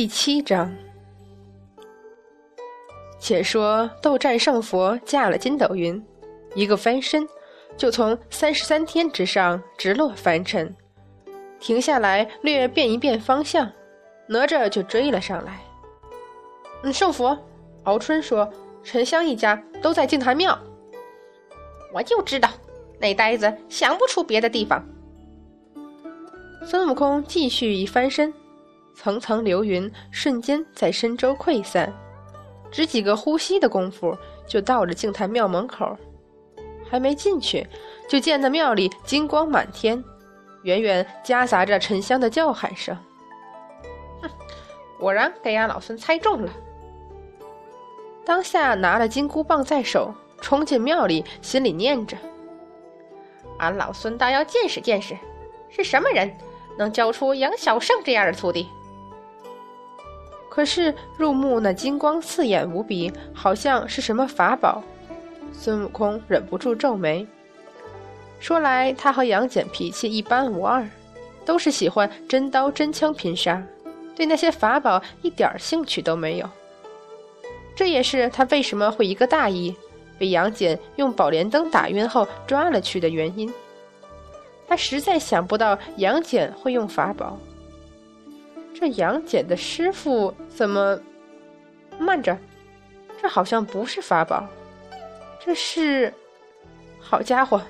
第七章，且说斗战胜佛驾了筋斗云，一个翻身，就从三十三天之上直落凡尘，停下来略变一变方向，哪吒就追了上来。嗯，圣佛，敖春说，沉香一家都在净坛庙。我就知道，那呆子想不出别的地方。孙悟空继续一翻身。层层流云瞬间在身周溃散，只几个呼吸的功夫，就到了净坛庙门口。还没进去，就见那庙里金光满天，远远夹杂着沉香的叫喊声。哼，果然给俺老孙猜中了。当下拿了金箍棒在手，冲进庙里，心里念着：“俺老孙倒要见识见识，是什么人能教出杨小胜这样的徒弟。”可是入目那金光刺眼无比，好像是什么法宝。孙悟空忍不住皱眉。说来他和杨戬脾气一般无二，都是喜欢真刀真枪拼杀，对那些法宝一点兴趣都没有。这也是他为什么会一个大意，被杨戬用宝莲灯打晕后抓了去的原因。他实在想不到杨戬会用法宝。这杨戬的师傅怎么？慢着，这好像不是法宝，这是……好家伙，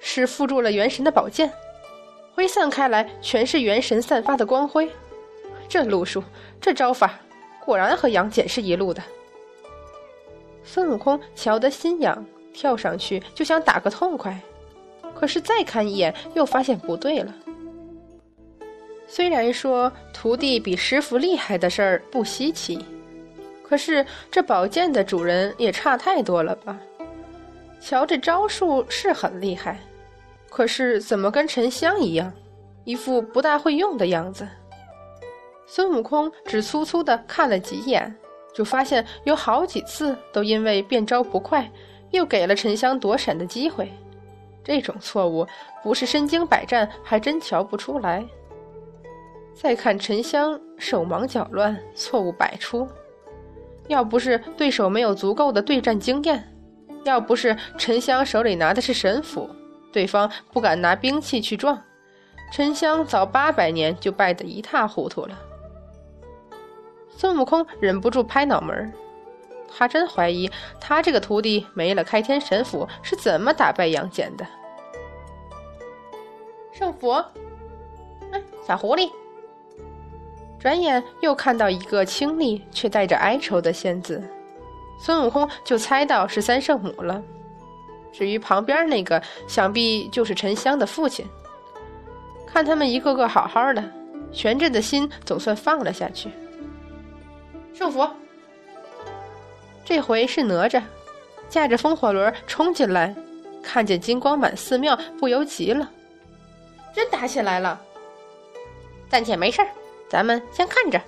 是附住了元神的宝剑，挥散开来全是元神散发的光辉。这路数，这招法，果然和杨戬是一路的。孙悟空瞧得心痒，跳上去就想打个痛快，可是再看一眼，又发现不对了。虽然说徒弟比师傅厉害的事儿不稀奇，可是这宝剑的主人也差太多了吧？瞧这招数是很厉害，可是怎么跟沉香一样，一副不大会用的样子？孙悟空只粗粗的看了几眼，就发现有好几次都因为变招不快，又给了沉香躲闪的机会。这种错误不是身经百战，还真瞧不出来。再看沉香手忙脚乱，错误百出。要不是对手没有足够的对战经验，要不是沉香手里拿的是神斧，对方不敢拿兵器去撞，沉香早八百年就败得一塌糊涂了。孙悟空忍不住拍脑门儿他真怀疑他这个徒弟没了开天神斧是怎么打败杨戬的。圣佛，哎，小狐狸。转眼又看到一个清丽却带着哀愁的仙子，孙悟空就猜到是三圣母了。至于旁边那个，想必就是沉香的父亲。看他们一个个好好的，玄振的心总算放了下去。圣佛，这回是哪吒，驾着风火轮冲进来，看见金光满寺庙，不由急了。真打起来了？暂且没事。咱们先看着，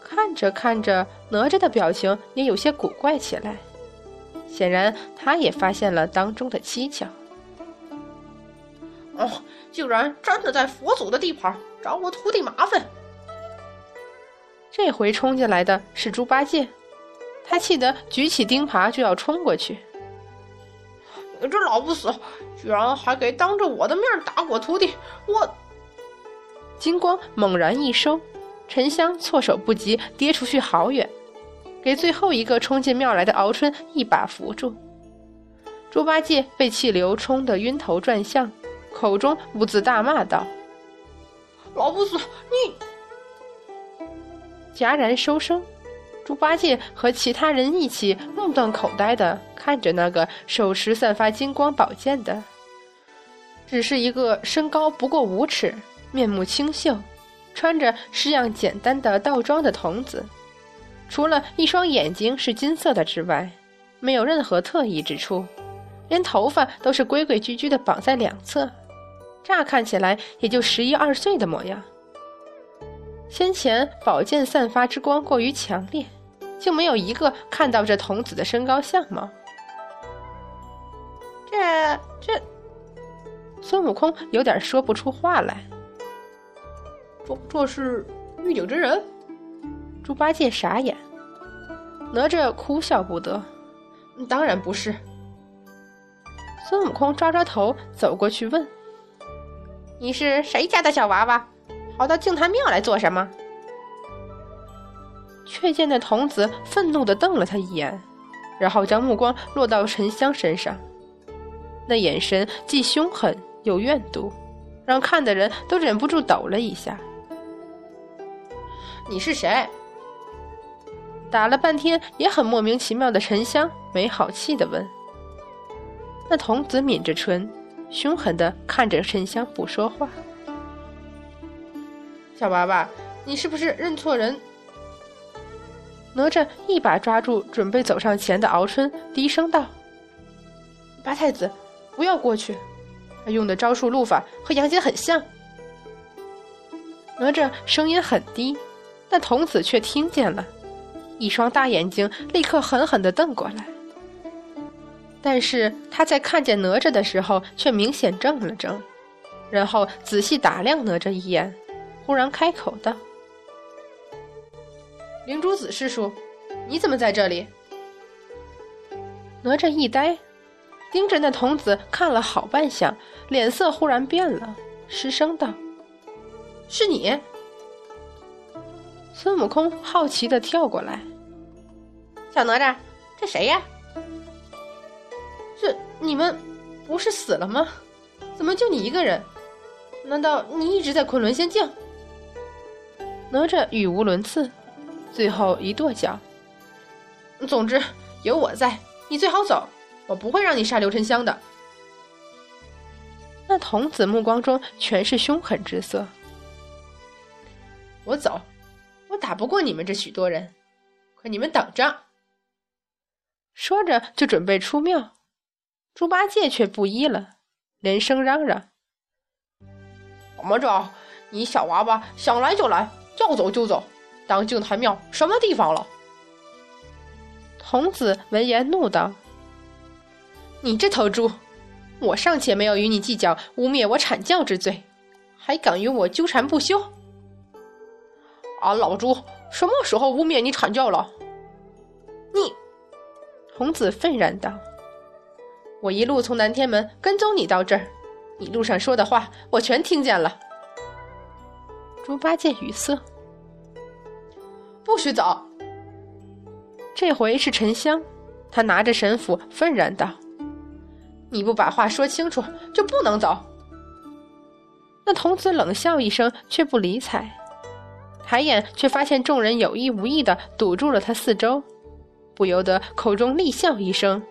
看着看着，哪吒的表情也有些古怪起来。显然，他也发现了当中的蹊跷。哦，竟然真的在佛祖的地盘找我徒弟麻烦！这回冲进来的是猪八戒，他气得举起钉耙就要冲过去。你这老不死，居然还给当着我的面打我徒弟！我。金光猛然一收，沉香措手不及，跌出去好远，给最后一个冲进庙来的敖春一把扶住。猪八戒被气流冲得晕头转向，口中兀自大骂道：“老不死，你！”戛然收声，猪八戒和其他人一起目瞪口呆地看着那个手持散发金光宝剑的，只是一个身高不过五尺。面目清秀，穿着式样简单的道装的童子，除了一双眼睛是金色的之外，没有任何特异之处，连头发都是规规矩矩的绑在两侧，乍看起来也就十一二岁的模样。先前宝剑散发之光过于强烈，就没有一个看到这童子的身高相貌。这这，孙悟空有点说不出话来。这是预警之人？猪八戒傻眼，哪吒哭笑不得。当然不是。孙悟空抓抓头，走过去问：“你是谁家的小娃娃？跑到净坛庙来做什么？”却见那童子愤怒的瞪了他一眼，然后将目光落到沉香身上，那眼神既凶狠又怨毒，让看的人都忍不住抖了一下。你是谁？打了半天也很莫名其妙的沉香没好气的问。那童子抿着唇，凶狠的看着沉香不说话。小娃娃，你是不是认错人？哪吒一把抓住准备走上前的敖春，低声道：“八太子，不要过去，他用的招数路法和杨戬很像。”哪吒声音很低，但童子却听见了，一双大眼睛立刻狠狠的瞪过来。但是他在看见哪吒的时候，却明显怔了怔，然后仔细打量哪吒一眼，忽然开口道。灵珠子师叔，你怎么在这里？哪吒一呆，盯着那童子看了好半晌，脸色忽然变了，失声道：“是你？”孙悟空好奇的跳过来：“小哪吒，这谁呀？这你们不是死了吗？怎么就你一个人？难道你一直在昆仑仙境？”哪吒语无伦次。最后一跺脚。总之有我在，你最好走，我不会让你杀刘沉香的。那童子目光中全是凶狠之色。我走，我打不过你们这许多人，可你们等着。说着就准备出庙，猪八戒却不依了，连声嚷嚷：“怎么着？你小娃娃想来就来，要走就走。”当净坛庙什么地方了？童子闻言怒道：“你这头猪，我尚且没有与你计较污蔑我阐教之罪，还敢与我纠缠不休？俺老猪什么时候污蔑你阐教了？你！”童子愤然道：“我一路从南天门跟踪你到这儿，你路上说的话我全听见了。”猪八戒语塞。不许走！这回是沉香，他拿着神斧，愤然道：“你不把话说清楚，就不能走。”那童子冷笑一声，却不理睬，抬眼却发现众人有意无意的堵住了他四周，不由得口中厉笑一声，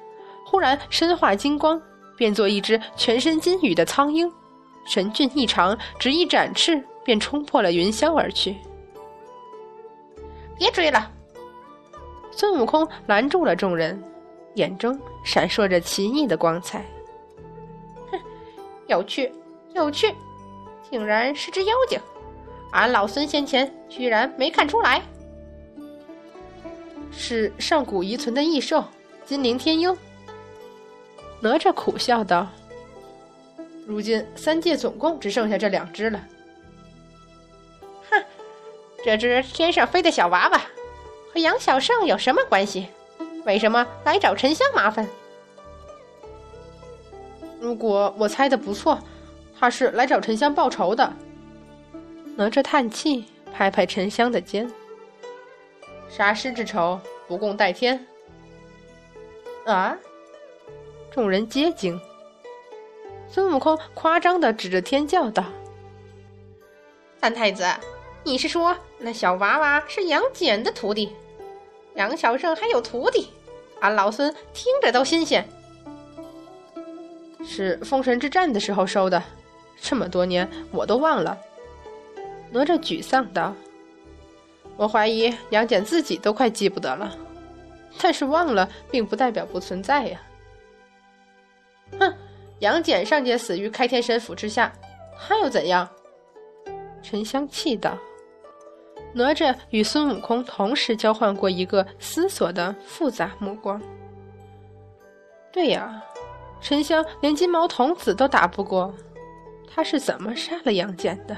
忽然身化金光，变作一只全身金羽的苍鹰，神俊异常，只一展翅，便冲破了云霄而去。别追了！孙悟空拦住了众人，眼中闪烁着奇异的光彩。哼，有趣，有趣，竟然是只妖精！俺老孙先前居然没看出来，是上古遗存的异兽——金灵天鹰。哪吒苦笑道：“如今三界总共只剩下这两只了。”哼这只天上飞的小娃娃和杨小胜有什么关系？为什么来找沉香麻烦？如果我猜的不错，他是来找沉香报仇的。哪吒叹气，拍拍沉香的肩：“杀师之仇，不共戴天。”啊！众人皆惊。孙悟空夸张的指着天叫道：“三太子！”你是说那小娃娃是杨戬的徒弟？杨小胜还有徒弟？俺老孙听着都新鲜。是封神之战的时候收的，这么多年我都忘了。哪吒沮丧道：“我怀疑杨戬自己都快记不得了，但是忘了并不代表不存在呀。”哼，杨戬上届死于开天神斧之下，他又怎样？沉香气道。哪吒与孙悟空同时交换过一个思索的复杂目光。对呀，沉香连金毛童子都打不过，他是怎么杀了杨戬的？